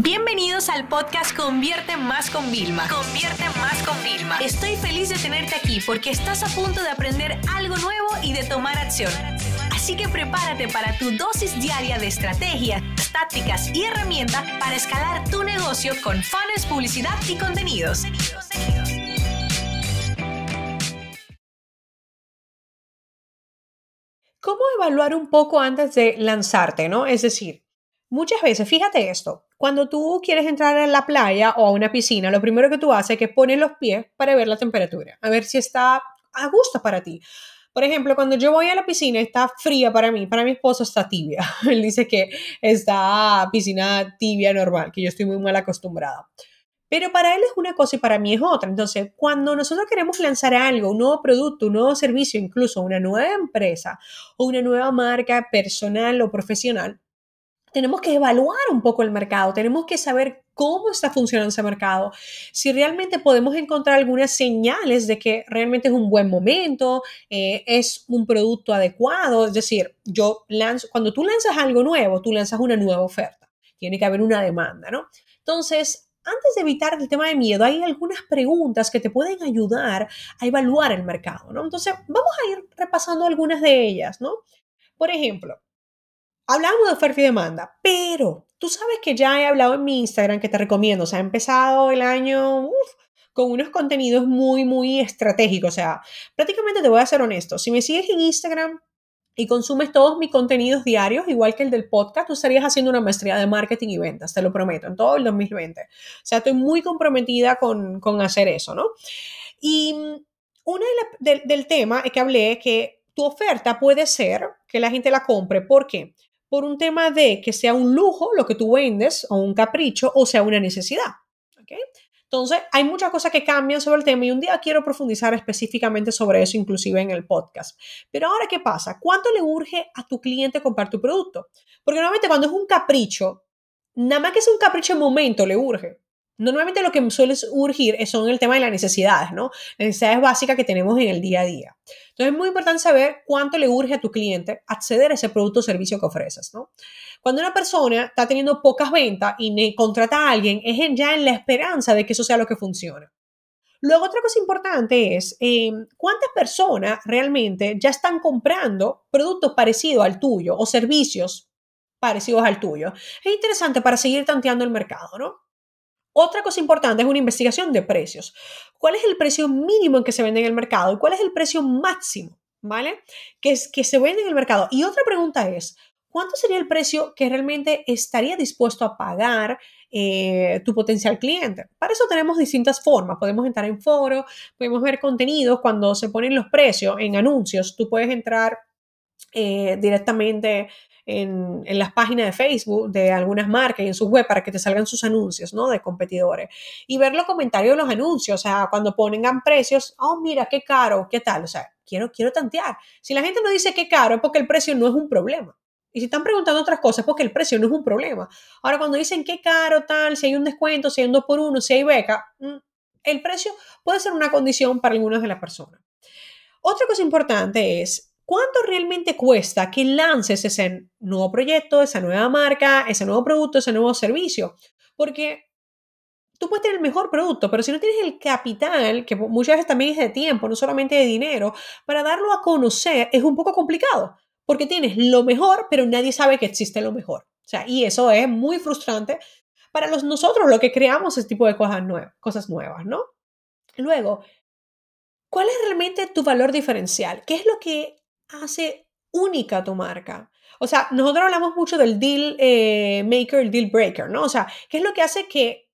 Bienvenidos al podcast Convierte Más con Vilma. Convierte Más con Vilma. Estoy feliz de tenerte aquí porque estás a punto de aprender algo nuevo y de tomar acción. Así que prepárate para tu dosis diaria de estrategias, tácticas y herramientas para escalar tu negocio con fans, publicidad y contenidos. ¿Cómo evaluar un poco antes de lanzarte, no? Es decir, muchas veces, fíjate esto, cuando tú quieres entrar a la playa o a una piscina, lo primero que tú haces es que pones los pies para ver la temperatura, a ver si está a gusto para ti. Por ejemplo, cuando yo voy a la piscina está fría para mí, para mi esposo está tibia. Él dice que está piscina tibia normal, que yo estoy muy mal acostumbrada. Pero para él es una cosa y para mí es otra. Entonces, cuando nosotros queremos lanzar algo, un nuevo producto, un nuevo servicio, incluso una nueva empresa o una nueva marca personal o profesional, tenemos que evaluar un poco el mercado, tenemos que saber cómo está funcionando ese mercado, si realmente podemos encontrar algunas señales de que realmente es un buen momento, eh, es un producto adecuado, es decir, yo lanzo, cuando tú lanzas algo nuevo, tú lanzas una nueva oferta, tiene que haber una demanda, ¿no? Entonces, antes de evitar el tema de miedo, hay algunas preguntas que te pueden ayudar a evaluar el mercado, ¿no? Entonces, vamos a ir repasando algunas de ellas, ¿no? Por ejemplo, hablamos de oferta y demanda, pero tú sabes que ya he hablado en mi Instagram que te recomiendo, o sea, ha empezado el año con unos contenidos muy, muy estratégicos, o sea, prácticamente te voy a ser honesto, si me sigues en Instagram y consumes todos mis contenidos diarios, igual que el del podcast, tú estarías haciendo una maestría de marketing y ventas, te lo prometo, en todo el 2020. O sea, estoy muy comprometida con, con hacer eso, ¿no? Y una de del tema es que hablé que tu oferta puede ser que la gente la compre. ¿Por qué? Por un tema de que sea un lujo lo que tú vendes o un capricho o sea una necesidad. ¿okay? Entonces, hay muchas cosas que cambian sobre el tema y un día quiero profundizar específicamente sobre eso, inclusive en el podcast. Pero ahora, ¿qué pasa? ¿Cuánto le urge a tu cliente comprar tu producto? Porque normalmente cuando es un capricho, nada más que es un capricho en momento le urge. Normalmente lo que suele urgir son el tema de las necesidades, ¿no? Necesidades básicas que tenemos en el día a día. Entonces es muy importante saber cuánto le urge a tu cliente acceder a ese producto o servicio que ofreces, ¿no? Cuando una persona está teniendo pocas ventas y contrata a alguien, es ya en la esperanza de que eso sea lo que funciona. Luego, otra cosa importante es eh, cuántas personas realmente ya están comprando productos parecidos al tuyo o servicios parecidos al tuyo. Es interesante para seguir tanteando el mercado, ¿no? Otra cosa importante es una investigación de precios. ¿Cuál es el precio mínimo en que se vende en el mercado y cuál es el precio máximo, ¿vale? Que, es, que se vende en el mercado. Y otra pregunta es, ¿cuánto sería el precio que realmente estaría dispuesto a pagar eh, tu potencial cliente? Para eso tenemos distintas formas. Podemos entrar en foro, podemos ver contenidos cuando se ponen los precios en anuncios. Tú puedes entrar eh, directamente en, las páginas de Facebook de algunas marcas y en su web para que te salgan sus anuncios, ¿no? De competidores. Y ver los comentarios de los anuncios, o sea, cuando pongan precios, oh, mira, qué caro, qué tal, o sea, quiero, quiero tantear. Si la gente no dice qué caro es porque el precio no es un problema. Y si están preguntando otras cosas, porque el precio no es un problema. Ahora, cuando dicen qué caro, tal, si hay un descuento, si hay un 2 por 1 si hay beca, mm, el precio puede ser una condición para algunas de las personas. Otra cosa importante es ¿cuánto realmente cuesta que lances ese nuevo proyecto, esa nueva marca, ese nuevo producto, ese nuevo servicio? Porque tú puedes tener el mejor producto, pero si no tienes el capital, que muchas veces también es de tiempo, no solamente de dinero, para darlo a conocer es un poco complicado, porque tienes lo mejor, pero nadie sabe que existe lo mejor. O sea, y eso es muy frustrante para los, nosotros, lo que creamos ese tipo de cosas, nuevas, cosas nuevas, ¿no? Luego, ¿cuál es realmente tu valor diferencial? ¿Qué es lo que hace única tu marca? O sea, nosotros hablamos mucho del deal eh, maker, el deal breaker, ¿no? O sea, ¿qué es lo que hace que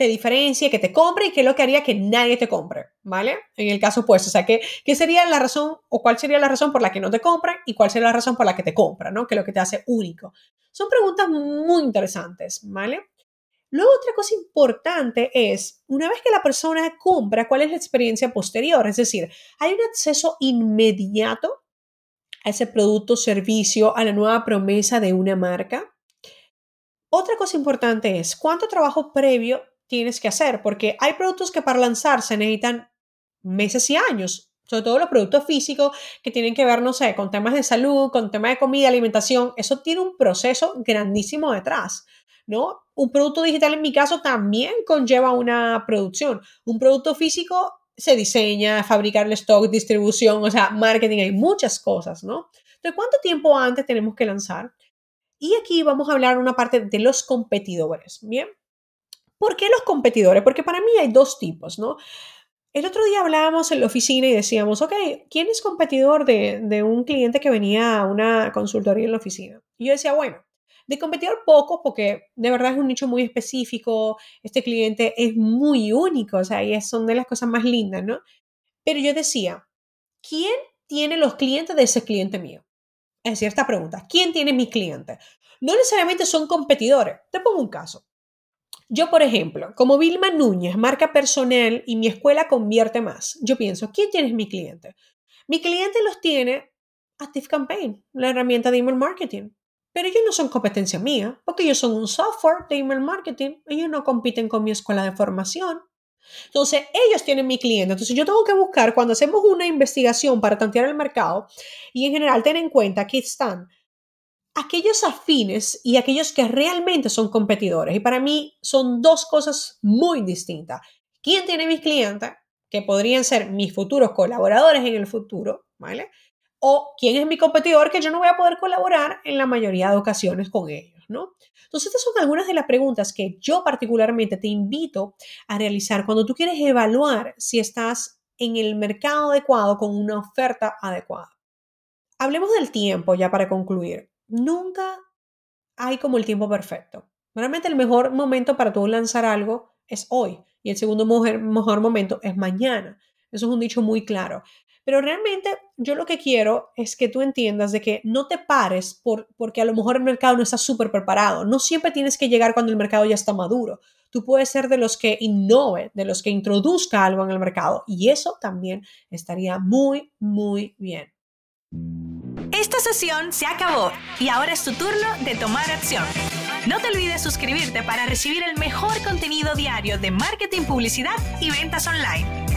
te diferencie, que te compre y qué es lo que haría que nadie te compre, ¿vale? En el caso pues, o sea, ¿qué, ¿qué sería la razón o cuál sería la razón por la que no te compran y cuál sería la razón por la que te compran, ¿no? Que es lo que te hace único. Son preguntas muy interesantes, ¿vale? Luego, otra cosa importante es, una vez que la persona compra, ¿cuál es la experiencia posterior? Es decir, ¿hay un acceso inmediato a ese producto, servicio, a la nueva promesa de una marca. Otra cosa importante es cuánto trabajo previo tienes que hacer, porque hay productos que para lanzarse necesitan meses y años, sobre todo los productos físicos que tienen que ver, no sé, con temas de salud, con temas de comida, alimentación, eso tiene un proceso grandísimo detrás. ¿no? Un producto digital en mi caso también conlleva una producción. Un producto físico se diseña, fabricar el stock, distribución, o sea, marketing, hay muchas cosas, ¿no? Entonces, ¿cuánto tiempo antes tenemos que lanzar? Y aquí vamos a hablar una parte de los competidores, ¿bien? ¿Por qué los competidores? Porque para mí hay dos tipos, ¿no? El otro día hablábamos en la oficina y decíamos, ok, ¿quién es competidor de, de un cliente que venía a una consultoría en la oficina? Y yo decía, bueno, de competidor poco, porque de verdad es un nicho muy específico, este cliente es muy único, o sea, y son de las cosas más lindas, ¿no? Pero yo decía, ¿quién tiene los clientes de ese cliente mío? Es decir, esta pregunta, ¿quién tiene mis clientes? No necesariamente son competidores. Te pongo un caso. Yo, por ejemplo, como Vilma Núñez, marca personal y mi escuela convierte más, yo pienso, ¿quién tiene mi cliente? Mi cliente los tiene Active Campaign, la herramienta de email marketing. Pero ellos no son competencia mía, porque ellos son un software de email marketing. Ellos no compiten con mi escuela de formación. Entonces, ellos tienen mi cliente. Entonces, yo tengo que buscar cuando hacemos una investigación para tantear el mercado y en general tener en cuenta que están aquellos afines y aquellos que realmente son competidores. Y para mí son dos cosas muy distintas. ¿Quién tiene mis clientes? Que podrían ser mis futuros colaboradores en el futuro, ¿vale? O quién es mi competidor que yo no voy a poder colaborar en la mayoría de ocasiones con ellos, ¿no? Entonces, estas son algunas de las preguntas que yo particularmente te invito a realizar cuando tú quieres evaluar si estás en el mercado adecuado con una oferta adecuada. Hablemos del tiempo ya para concluir nunca hay como el tiempo perfecto. Realmente el mejor momento para tú lanzar algo es hoy y el segundo mejor, momento es mañana. Eso es un dicho muy claro. Pero realmente yo lo que quiero es que tú entiendas de que no te pares por, porque a lo mejor el mercado no está súper preparado. No siempre tienes que llegar cuando el mercado ya está maduro. Tú puedes ser de los que innove, de los que introduzca algo en el mercado y eso también estaría muy, muy bien. Esta sesión se acabó y ahora es tu turno de tomar acción. No te olvides suscribirte para recibir el mejor contenido diario de marketing, publicidad y ventas online.